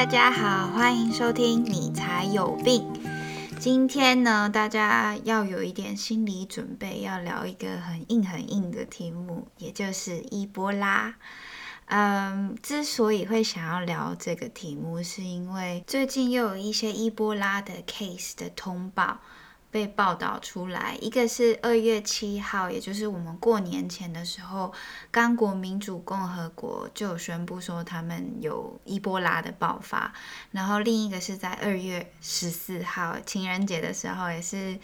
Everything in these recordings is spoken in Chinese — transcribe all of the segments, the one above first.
大家好，欢迎收听你才有病。今天呢，大家要有一点心理准备，要聊一个很硬很硬的题目，也就是伊波拉。嗯，之所以会想要聊这个题目，是因为最近又有一些伊波拉的 case 的通报。被报道出来，一个是二月七号，也就是我们过年前的时候，刚果民主共和国就有宣布说他们有伊波拉的爆发，然后另一个是在二月十四号情人节的时候，也是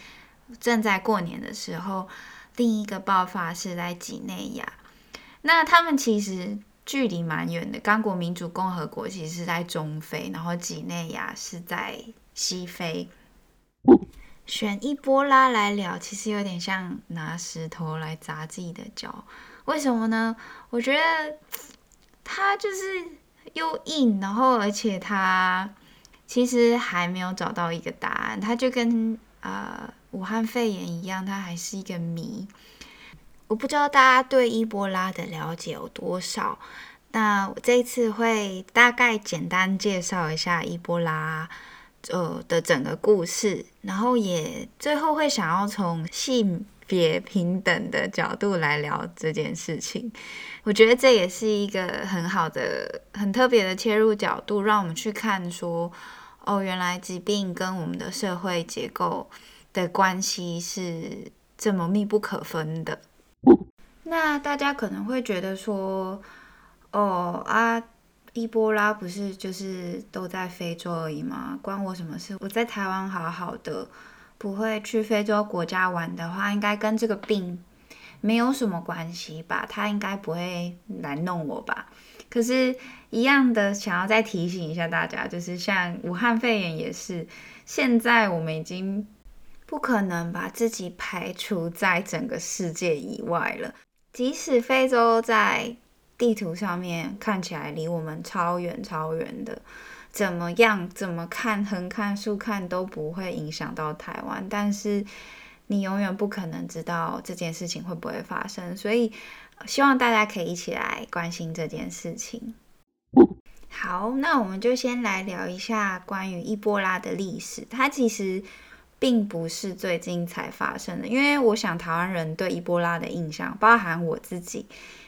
正在过年的时候，另一个爆发是在几内亚。那他们其实距离蛮远的，刚果民主共和国其实是在中非，然后几内亚是在西非。选伊波拉来聊，其实有点像拿石头来砸自己的脚。为什么呢？我觉得它就是又硬，然后而且它其实还没有找到一个答案。它就跟呃武汉肺炎一样，它还是一个谜。我不知道大家对伊波拉的了解有多少。那我这一次会大概简单介绍一下伊波拉。呃的整个故事，然后也最后会想要从性别平等的角度来聊这件事情。我觉得这也是一个很好的、很特别的切入角度，让我们去看说，哦，原来疾病跟我们的社会结构的关系是这么密不可分的。那大家可能会觉得说，哦啊。伊波拉不是就是都在非洲而已吗？关我什么事？我在台湾好好的，不会去非洲国家玩的话，应该跟这个病没有什么关系吧？他应该不会来弄我吧？可是，一样的，想要再提醒一下大家，就是像武汉肺炎也是，现在我们已经不可能把自己排除在整个世界以外了，即使非洲在。地图上面看起来离我们超远超远的，怎么样？怎么看？横看竖看都不会影响到台湾，但是你永远不可能知道这件事情会不会发生，所以希望大家可以一起来关心这件事情。好，那我们就先来聊一下关于伊波拉的历史。它其实并不是最近才发生的，因为我想台湾人对伊波拉的印象，包含我自己。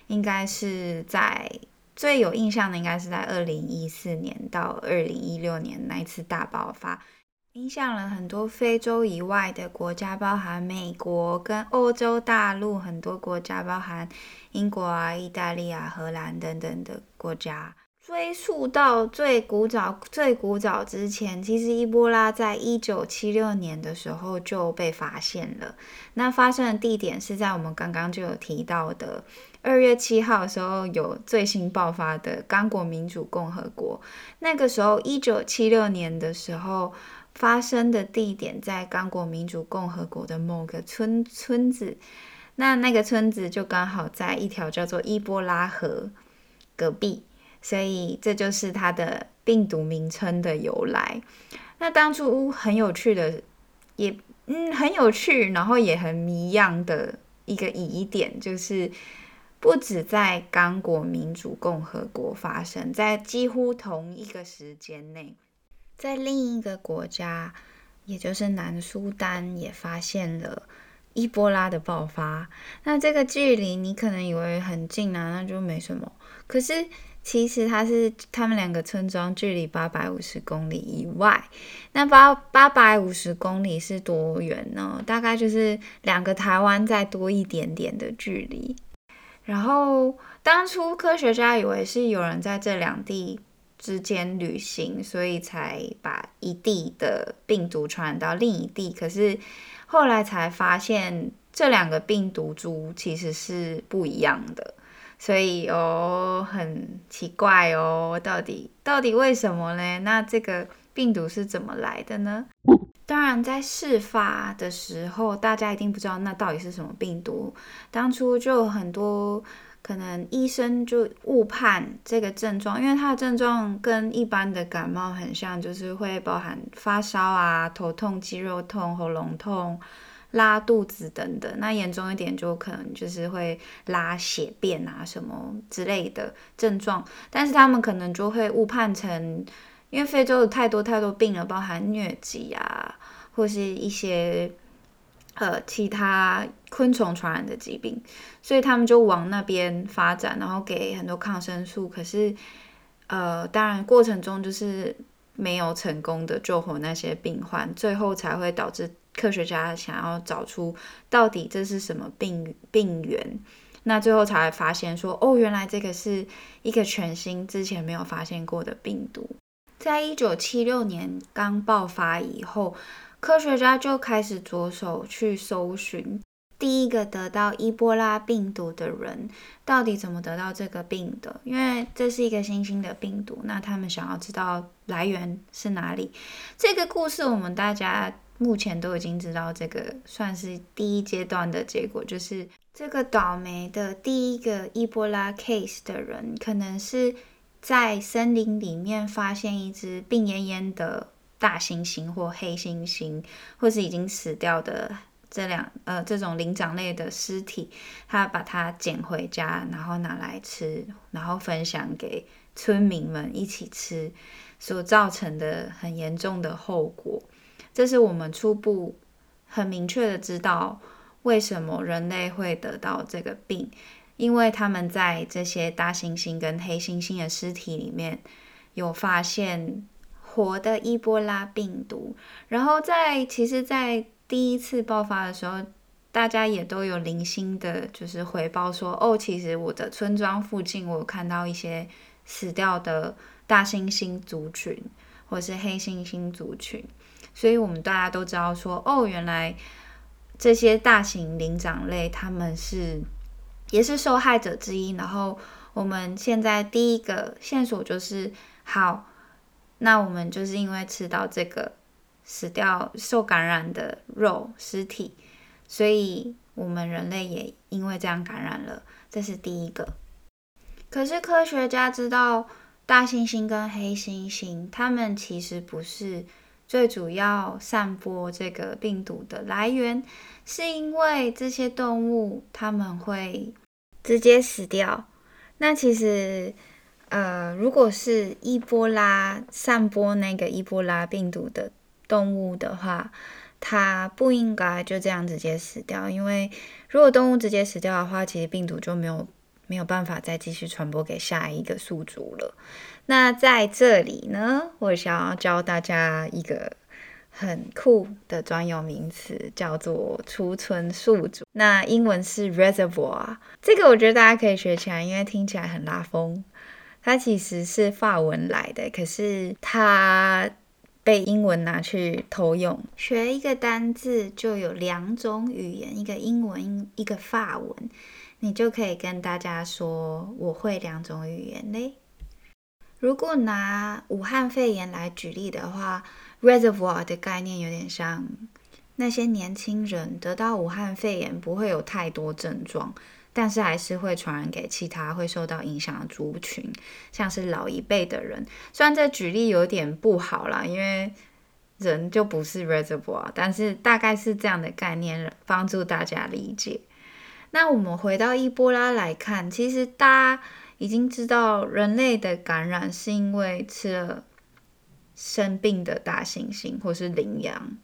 应该是在最有印象的，应该是在二零一四年到二零一六年那一次大爆发，影响了很多非洲以外的国家，包含美国跟欧洲大陆很多国家，包含英国啊、意大利啊、荷兰等等的国家。追溯到最古早、最古早之前，其实伊波拉在一九七六年的时候就被发现了。那发生的地点是在我们刚刚就有提到的二月七号的时候有最新爆发的刚果民主共和国。那个时候一九七六年的时候发生的地点在刚果民主共和国的某个村村子，那那个村子就刚好在一条叫做伊波拉河隔壁。所以这就是它的病毒名称的由来。那当初很有趣的，也嗯很有趣，然后也很谜样的一个疑点，就是不止在刚果民主共和国发生，在几乎同一个时间内，在另一个国家，也就是南苏丹，也发现了伊波拉的爆发。那这个距离你可能以为很近啊，那就没什么，可是。其实它是他们两个村庄距离八百五十公里以外，那八八百五十公里是多远呢？大概就是两个台湾再多一点点的距离。然后当初科学家以为是有人在这两地之间旅行，所以才把一地的病毒传染到另一地。可是后来才发现，这两个病毒株其实是不一样的。所以哦，很奇怪哦，到底到底为什么呢？那这个病毒是怎么来的呢？当然，在事发的时候，大家一定不知道那到底是什么病毒。当初就很多可能医生就误判这个症状，因为它的症状跟一般的感冒很像，就是会包含发烧啊、头痛、肌肉痛、喉咙痛。拉肚子等等，那严重一点就可能就是会拉血便啊什么之类的症状，但是他们可能就会误判成因为非洲有太多太多病了，包含疟疾啊，或是一些呃其他昆虫传染的疾病，所以他们就往那边发展，然后给很多抗生素。可是，呃，当然过程中就是没有成功的救活那些病患，最后才会导致科学家想要找出到底这是什么病病源。那最后才发现说，哦，原来这个是一个全新之前没有发现过的病毒。在一九七六年刚爆发以后，科学家就开始着手去搜寻第一个得到伊波拉病毒的人到底怎么得到这个病的。因为这是一个新兴的病毒，那他们想要知道来源是哪里。这个故事我们大家目前都已经知道，这个算是第一阶段的结果，就是这个倒霉的第一个伊波拉 case 的人可能是。在森林里面发现一只病恹恹的大猩猩或黑猩猩，或是已经死掉的这两呃这种灵长类的尸体，他把它捡回家，然后拿来吃，然后分享给村民们一起吃，所造成的很严重的后果，这是我们初步很明确的知道为什么人类会得到这个病。因为他们在这些大猩猩跟黑猩猩的尸体里面有发现活的伊波拉病毒，然后在其实，在第一次爆发的时候，大家也都有零星的，就是回报说，哦，其实我的村庄附近我有看到一些死掉的大猩猩族群或是黑猩猩族群，所以我们大家都知道说，哦，原来这些大型灵长类他们是。也是受害者之一。然后我们现在第一个线索就是，好，那我们就是因为吃到这个死掉、受感染的肉尸体，所以我们人类也因为这样感染了。这是第一个。可是科学家知道，大猩猩跟黑猩猩，它们其实不是最主要散播这个病毒的来源。是因为这些动物它们会直接死掉。那其实，呃，如果是伊波拉散播那个伊波拉病毒的动物的话，它不应该就这样直接死掉。因为如果动物直接死掉的话，其实病毒就没有没有办法再继续传播给下一个宿主了。那在这里呢，我想要教大家一个。很酷的专有名词叫做储存宿主，那英文是 reservoir。这个我觉得大家可以学起来，因为听起来很拉风。它其实是法文来的，可是它被英文拿去偷用。学一个单字就有两种语言，一个英文，一个法文，你就可以跟大家说我会两种语言嘞。如果拿武汉肺炎来举例的话。Reservoir 的概念有点像那些年轻人得到武汉肺炎不会有太多症状，但是还是会传染给其他会受到影响的族群，像是老一辈的人。虽然这举例有点不好啦，因为人就不是 reservoir，但是大概是这样的概念，帮助大家理解。那我们回到伊波拉来看，其实大家已经知道人类的感染是因为吃了。生病的大猩猩或是羚羊，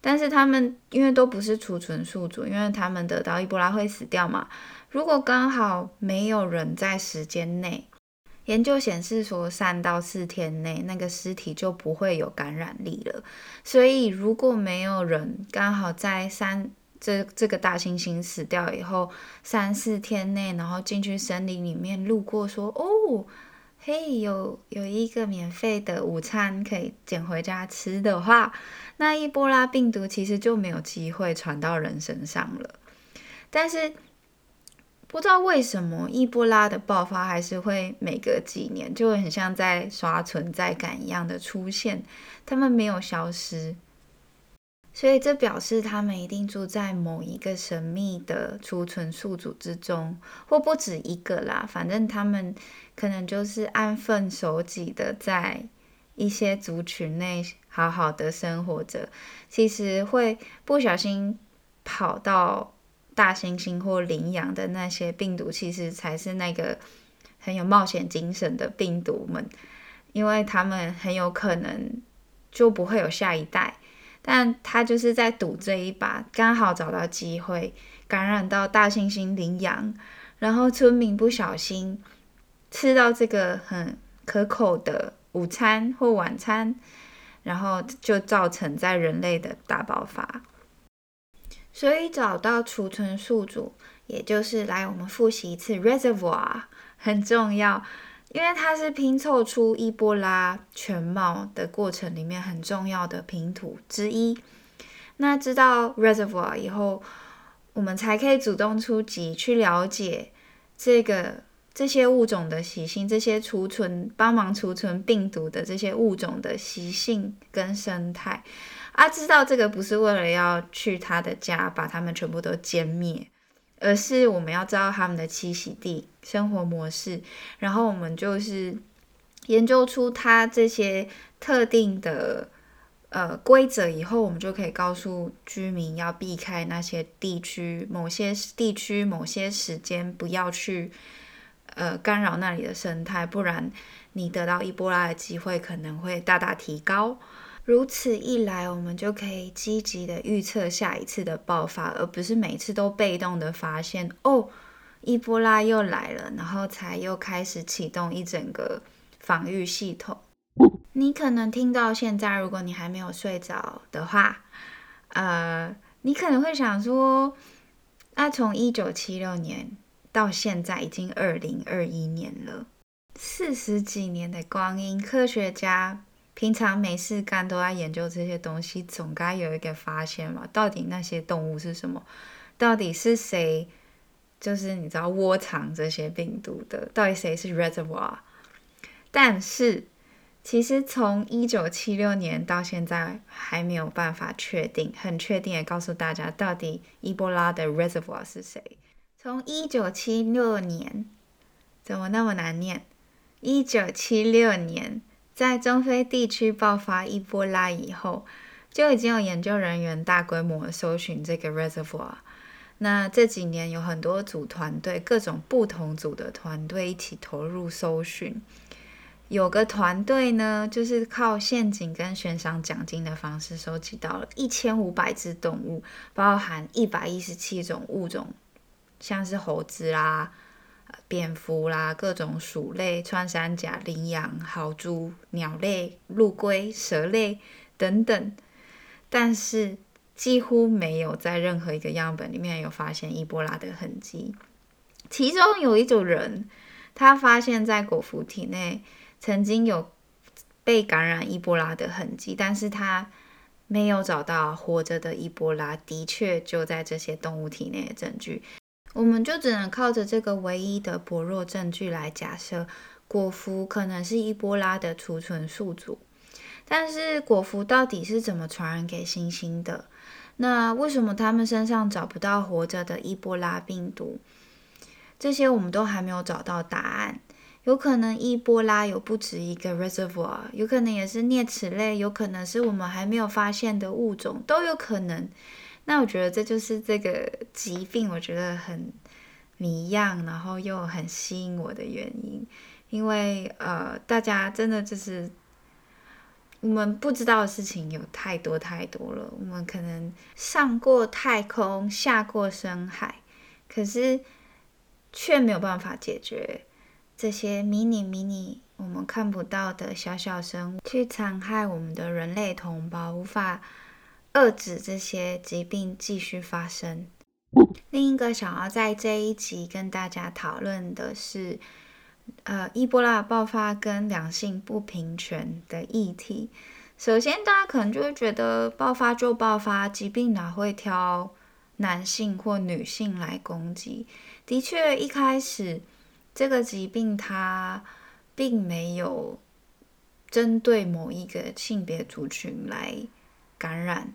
但是他们因为都不是储存宿主，因为他们得到伊波拉会死掉嘛。如果刚好没有人在时间内，研究显示说三到四天内那个尸体就不会有感染力了。所以如果没有人刚好在三这这个大猩猩死掉以后三四天内，然后进去森林里面路过说哦。嘿，有有一个免费的午餐可以捡回家吃的话，那伊波拉病毒其实就没有机会传到人身上了。但是不知道为什么伊波拉的爆发还是会每隔几年就很像在刷存在感一样的出现，他们没有消失。所以这表示他们一定住在某一个神秘的储存宿主之中，或不止一个啦。反正他们可能就是安分守己的，在一些族群内好好的生活着。其实会不小心跑到大猩猩或羚羊的那些病毒，其实才是那个很有冒险精神的病毒们。因为他们很有可能就不会有下一代。但他就是在赌这一把，刚好找到机会感染到大猩猩羚羊，然后村民不小心吃到这个很可口的午餐或晚餐，然后就造成在人类的大爆发。所以找到储存宿主，也就是来我们复习一次 reservoir 很重要。因为它是拼凑出伊波拉全貌的过程里面很重要的拼图之一。那知道 reservoir 以后，我们才可以主动出击去了解这个这些物种的习性，这些储存帮忙储存病毒的这些物种的习性跟生态。啊，知道这个不是为了要去他的家把他们全部都歼灭。而是我们要知道他们的栖息地、生活模式，然后我们就是研究出它这些特定的呃规则以后，我们就可以告诉居民要避开那些地区、某些地区、某些时间不要去呃干扰那里的生态，不然你得到伊波拉的机会可能会大大提高。如此一来，我们就可以积极的预测下一次的爆发，而不是每次都被动的发现哦，伊波拉又来了，然后才又开始启动一整个防御系统。你可能听到现在，如果你还没有睡着的话，呃，你可能会想说，那从一九七六年到现在已经二零二一年了，四十几年的光阴，科学家。平常没事干都在研究这些东西，总该有一个发现嘛？到底那些动物是什么？到底是谁？就是你知道窝藏这些病毒的？到底谁是 reservoir？但是其实从一九七六年到现在还没有办法确定，很确定的告诉大家，到底伊波拉的 reservoir 是谁？从一九七六年，怎么那么难念？一九七六年。在中非地区爆发伊波拉以后，就已经有研究人员大规模搜寻这个 reservoir。那这几年有很多组团队，各种不同组的团队一起投入搜寻。有个团队呢，就是靠陷阱跟悬赏奖金的方式，收集到了一千五百只动物，包含一百一十七种物种，像是猴子啦。蝙蝠啦，各种鼠类、穿山甲、羚羊、豪猪、鸟类、陆龟、蛇类等等，但是几乎没有在任何一个样本里面有发现伊波拉的痕迹。其中有一组人，他发现在果蝠体内曾经有被感染伊波拉的痕迹，但是他没有找到活着的伊波拉的确就在这些动物体内的证据。我们就只能靠着这个唯一的薄弱证据来假设果蝠可能是伊波拉的储存宿主。但是果蝠到底是怎么传染给猩猩的？那为什么他们身上找不到活着的伊波拉病毒？这些我们都还没有找到答案。有可能伊波拉有不止一个 reservoir，有可能也是啮齿类，有可能是我们还没有发现的物种，都有可能。那我觉得这就是这个疾病，我觉得很谜样，然后又很吸引我的原因，因为呃，大家真的就是我们不知道的事情有太多太多了。我们可能上过太空，下过深海，可是却没有办法解决这些迷你迷你我们看不到的小小生物去残害我们的人类同胞，无法。遏止这些疾病继续发生。另一个想要在这一集跟大家讨论的是，呃，伊波拉爆发跟两性不平权的议题。首先，大家可能就会觉得爆发就爆发，疾病哪会挑男性或女性来攻击？的确，一开始这个疾病它并没有针对某一个性别族群来感染。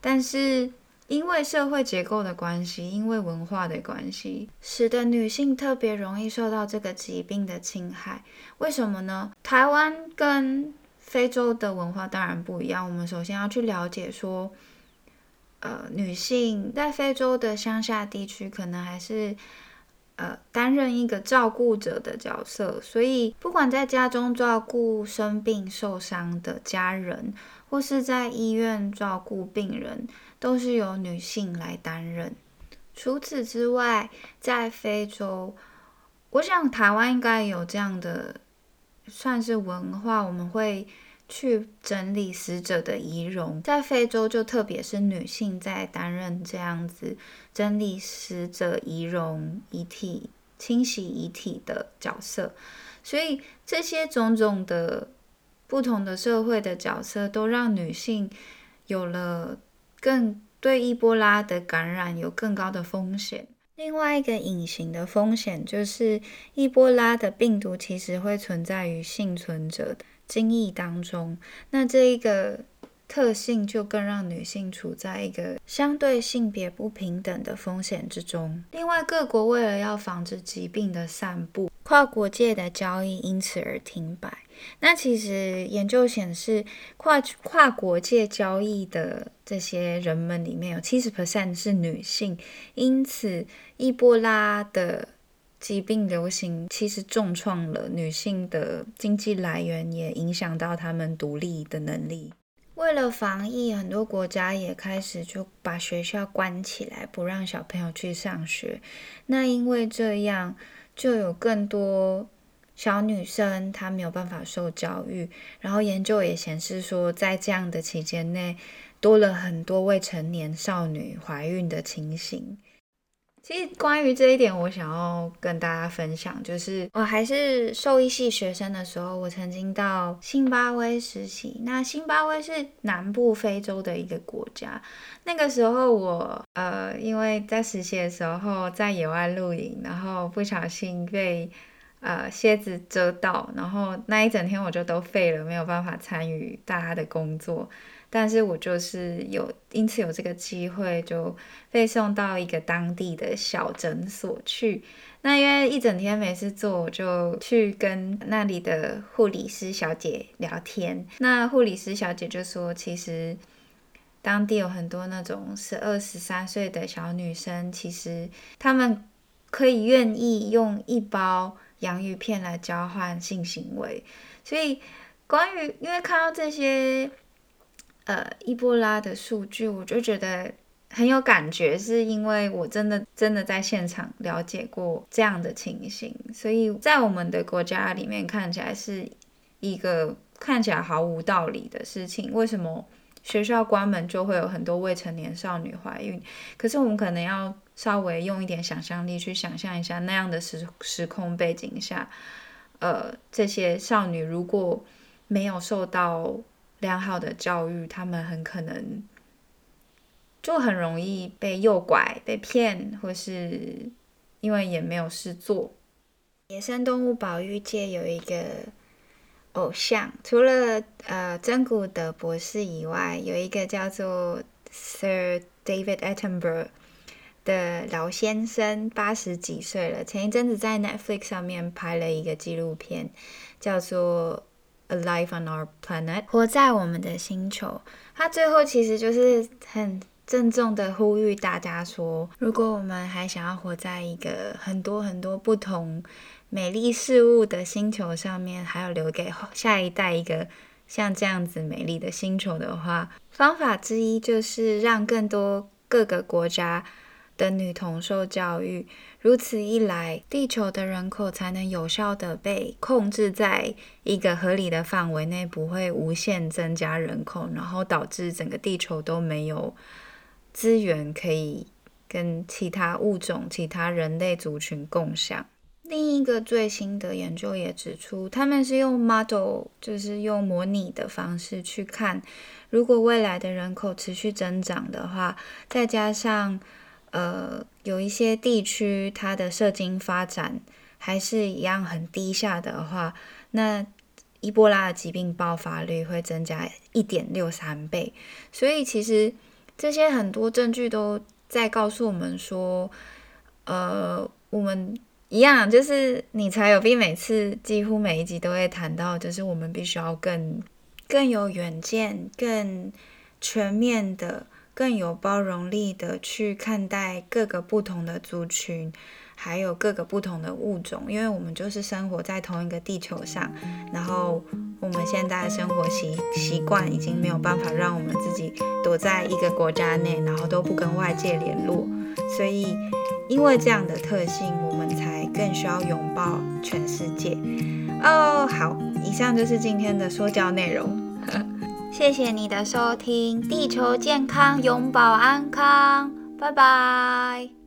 但是因为社会结构的关系，因为文化的关系，使得女性特别容易受到这个疾病的侵害。为什么呢？台湾跟非洲的文化当然不一样。我们首先要去了解说，呃，女性在非洲的乡下地区，可能还是呃担任一个照顾者的角色，所以不管在家中照顾生病受伤的家人，或是在医院照顾病人，都是由女性来担任。除此之外，在非洲，我想台湾应该有这样的算是文化，我们会。去整理死者的遗容，在非洲就特别是女性在担任这样子整理死者遗容、遗体、清洗遗体的角色，所以这些种种的不同的社会的角色，都让女性有了更对伊波拉的感染有更高的风险。另外一个隐形的风险就是，伊波拉的病毒其实会存在于幸存者的。精液当中，那这一个特性就更让女性处在一个相对性别不平等的风险之中。另外，各国为了要防止疾病的散布，跨国界的交易因此而停摆。那其实研究显示，跨跨国界交易的这些人们里面有七十 percent 是女性，因此伊波拉的。疾病流行其实重创了女性的经济来源，也影响到她们独立的能力。为了防疫，很多国家也开始就把学校关起来，不让小朋友去上学。那因为这样，就有更多小女生她没有办法受教育。然后研究也显示说，在这样的期间内，多了很多未成年少女怀孕的情形。其实关于这一点，我想要跟大家分享，就是我还是兽医系学生的时候，我曾经到辛巴威实习。那辛巴威是南部非洲的一个国家。那个时候我呃，因为在实习的时候在野外露营，然后不小心被呃蝎子蛰到，然后那一整天我就都废了，没有办法参与大家的工作。但是我就是有，因此有这个机会，就被送到一个当地的小诊所去。那因为一整天没事做，我就去跟那里的护理师小姐聊天。那护理师小姐就说，其实当地有很多那种十二、十三岁的小女生，其实她们可以愿意用一包洋芋片来交换性行为。所以关于，因为看到这些。呃，伊波拉的数据，我就觉得很有感觉，是因为我真的真的在现场了解过这样的情形，所以在我们的国家里面看起来是一个看起来毫无道理的事情。为什么学校关门就会有很多未成年少女怀孕？可是我们可能要稍微用一点想象力去想象一下那样的时时空背景下，呃，这些少女如果没有受到。良好的教育，他们很可能就很容易被诱拐、被骗，或是因为也没有事做。野生动物保育界有一个偶像，除了呃真古德博士以外，有一个叫做 Sir David Attenborough 的老先生，八十几岁了。前一阵子在 Netflix 上面拍了一个纪录片，叫做。Alive on our planet，活在我们的星球。他最后其实就是很郑重的呼吁大家说：如果我们还想要活在一个很多很多不同美丽事物的星球上面，还要留给下一代一个像这样子美丽的星球的话，方法之一就是让更多各个国家。的女童受教育，如此一来，地球的人口才能有效的被控制在一个合理的范围内，不会无限增加人口，然后导致整个地球都没有资源可以跟其他物种、其他人类族群共享。另一个最新的研究也指出，他们是用 model，就是用模拟的方式去看，如果未来的人口持续增长的话，再加上呃，有一些地区它的射精发展还是一样很低下的话，那伊波拉的疾病爆发率会增加一点六三倍。所以其实这些很多证据都在告诉我们说，呃，我们一样就是你才有病，每次几乎每一集都会谈到，就是我们必须要更更有远见、更全面的。更有包容力的去看待各个不同的族群，还有各个不同的物种，因为我们就是生活在同一个地球上，然后我们现在的生活习习惯已经没有办法让我们自己躲在一个国家内，然后都不跟外界联络，所以因为这样的特性，我们才更需要拥抱全世界。哦，好，以上就是今天的说教内容。谢谢你的收听，地球健康，永保安康，拜拜。